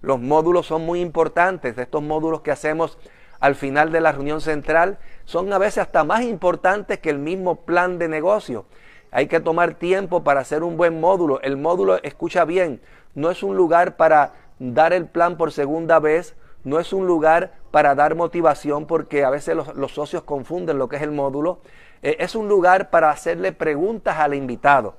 Los módulos son muy importantes. Estos módulos que hacemos al final de la reunión central son a veces hasta más importantes que el mismo plan de negocio. Hay que tomar tiempo para hacer un buen módulo. El módulo, escucha bien, no es un lugar para dar el plan por segunda vez, no es un lugar para dar motivación porque a veces los, socios confunden lo que es el módulo. Eh, es un lugar para hacerle preguntas al invitado.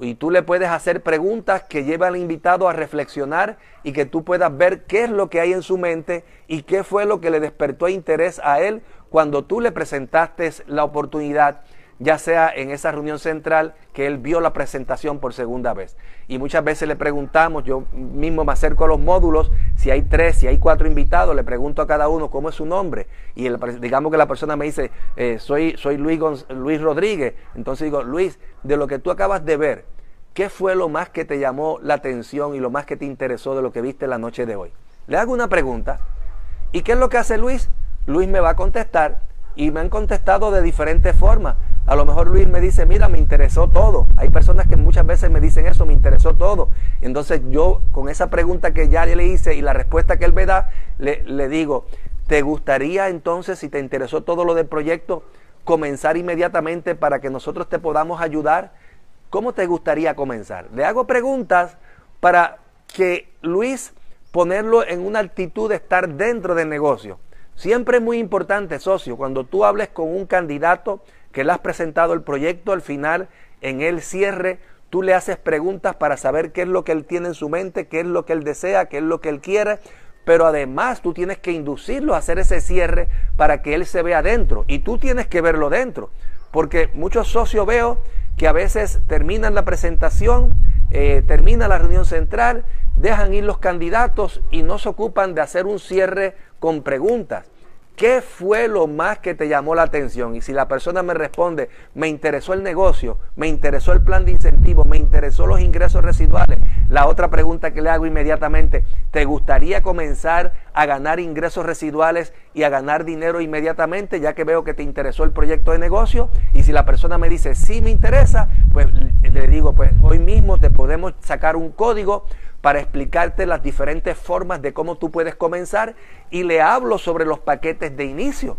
Y tú le puedes hacer preguntas que llevan al invitado a reflexionar y que tú puedas ver qué es lo que hay en su mente y qué fue lo que le despertó interés a él cuando tú le presentaste la oportunidad ya sea en esa reunión central que él vio la presentación por segunda vez. Y muchas veces le preguntamos, yo mismo me acerco a los módulos, si hay tres, si hay cuatro invitados, le pregunto a cada uno cómo es su nombre. Y digamos que la persona me dice, eh, soy, soy Luis, Luis Rodríguez. Entonces digo, Luis, de lo que tú acabas de ver, ¿qué fue lo más que te llamó la atención y lo más que te interesó de lo que viste la noche de hoy? Le hago una pregunta. ¿Y qué es lo que hace Luis? Luis me va a contestar y me han contestado de diferentes formas. A lo mejor Luis me dice, mira, me interesó todo. Hay personas que muchas veces me dicen eso, me interesó todo. Entonces yo con esa pregunta que ya le hice y la respuesta que él me da, le, le digo, ¿te gustaría entonces, si te interesó todo lo del proyecto, comenzar inmediatamente para que nosotros te podamos ayudar? ¿Cómo te gustaría comenzar? Le hago preguntas para que Luis ponerlo en una actitud de estar dentro del negocio. Siempre es muy importante, socio, cuando tú hables con un candidato que le has presentado el proyecto, al final, en el cierre, tú le haces preguntas para saber qué es lo que él tiene en su mente, qué es lo que él desea, qué es lo que él quiere, pero además tú tienes que inducirlo a hacer ese cierre para que él se vea dentro y tú tienes que verlo dentro, porque muchos socios veo que a veces terminan la presentación, eh, termina la reunión central, dejan ir los candidatos y no se ocupan de hacer un cierre con preguntas. ¿Qué fue lo más que te llamó la atención? Y si la persona me responde, me interesó el negocio, me interesó el plan de incentivos, me interesó los ingresos residuales, la otra pregunta que le hago inmediatamente, ¿te gustaría comenzar a ganar ingresos residuales y a ganar dinero inmediatamente, ya que veo que te interesó el proyecto de negocio? Y si la persona me dice, sí me interesa, pues le digo, pues hoy mismo te podemos sacar un código para explicarte las diferentes formas de cómo tú puedes comenzar y le hablo sobre los paquetes de inicio.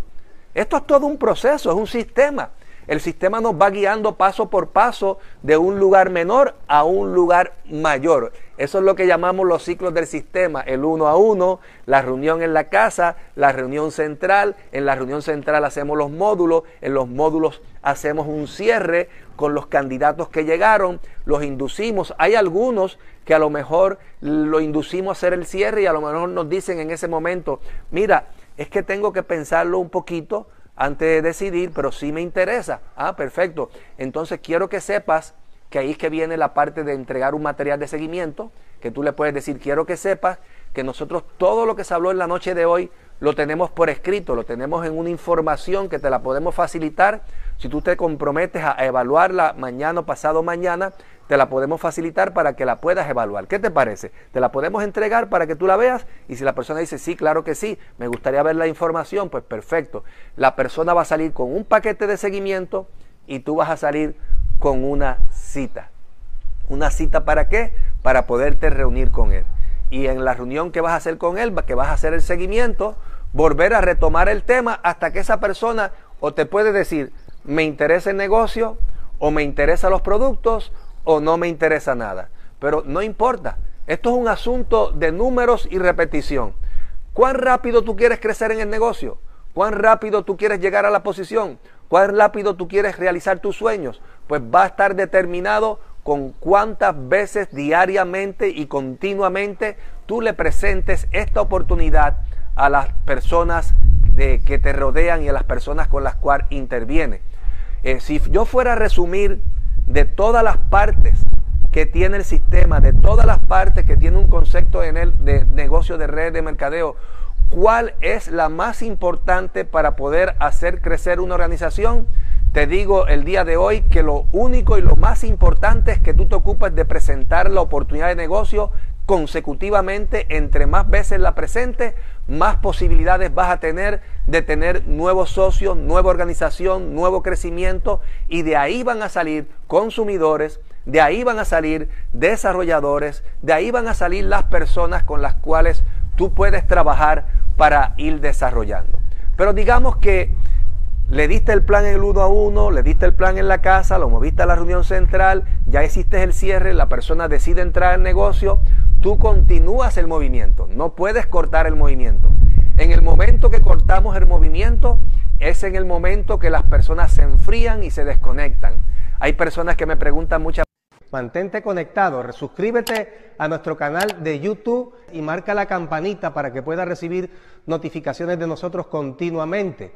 Esto es todo un proceso, es un sistema. El sistema nos va guiando paso por paso de un lugar menor a un lugar mayor. Eso es lo que llamamos los ciclos del sistema, el uno a uno, la reunión en la casa, la reunión central. En la reunión central hacemos los módulos, en los módulos hacemos un cierre con los candidatos que llegaron, los inducimos. Hay algunos que a lo mejor lo inducimos a hacer el cierre y a lo mejor nos dicen en ese momento, mira, es que tengo que pensarlo un poquito antes de decidir, pero sí me interesa. Ah, perfecto. Entonces quiero que sepas que ahí es que viene la parte de entregar un material de seguimiento, que tú le puedes decir, quiero que sepas que nosotros todo lo que se habló en la noche de hoy lo tenemos por escrito, lo tenemos en una información que te la podemos facilitar. Si tú te comprometes a evaluarla mañana o pasado mañana, te la podemos facilitar para que la puedas evaluar. ¿Qué te parece? Te la podemos entregar para que tú la veas y si la persona dice, sí, claro que sí, me gustaría ver la información, pues perfecto. La persona va a salir con un paquete de seguimiento y tú vas a salir con una cita. ¿Una cita para qué? Para poderte reunir con él. Y en la reunión que vas a hacer con él, que vas a hacer el seguimiento, volver a retomar el tema hasta que esa persona o te puede decir, me interesa el negocio, o me interesan los productos, o no me interesa nada. Pero no importa. Esto es un asunto de números y repetición. ¿Cuán rápido tú quieres crecer en el negocio? ¿Cuán rápido tú quieres llegar a la posición? ¿Cuán rápido tú quieres realizar tus sueños? Pues va a estar determinado con cuántas veces diariamente y continuamente tú le presentes esta oportunidad a las personas de, que te rodean y a las personas con las cuales interviene. Eh, si yo fuera a resumir de todas las partes que tiene el sistema, de todas las partes que tiene un concepto en el de negocio de red de mercadeo, ¿cuál es la más importante para poder hacer crecer una organización? Te digo el día de hoy que lo único y lo más importante es que tú te ocupes de presentar la oportunidad de negocio consecutivamente, entre más veces la presente, más posibilidades vas a tener de tener nuevos socios, nueva organización, nuevo crecimiento y de ahí van a salir consumidores, de ahí van a salir desarrolladores, de ahí van a salir las personas con las cuales tú puedes trabajar para ir desarrollando. Pero digamos que le diste el plan en el uno a uno, le diste el plan en la casa, lo moviste a la reunión central, ya hiciste el cierre, la persona decide entrar al negocio, tú continúas el movimiento, no puedes cortar el movimiento. En el momento que cortamos el movimiento, es en el momento que las personas se enfrían y se desconectan. Hay personas que me preguntan muchas Mantente conectado, suscríbete a nuestro canal de YouTube y marca la campanita para que puedas recibir notificaciones de nosotros continuamente.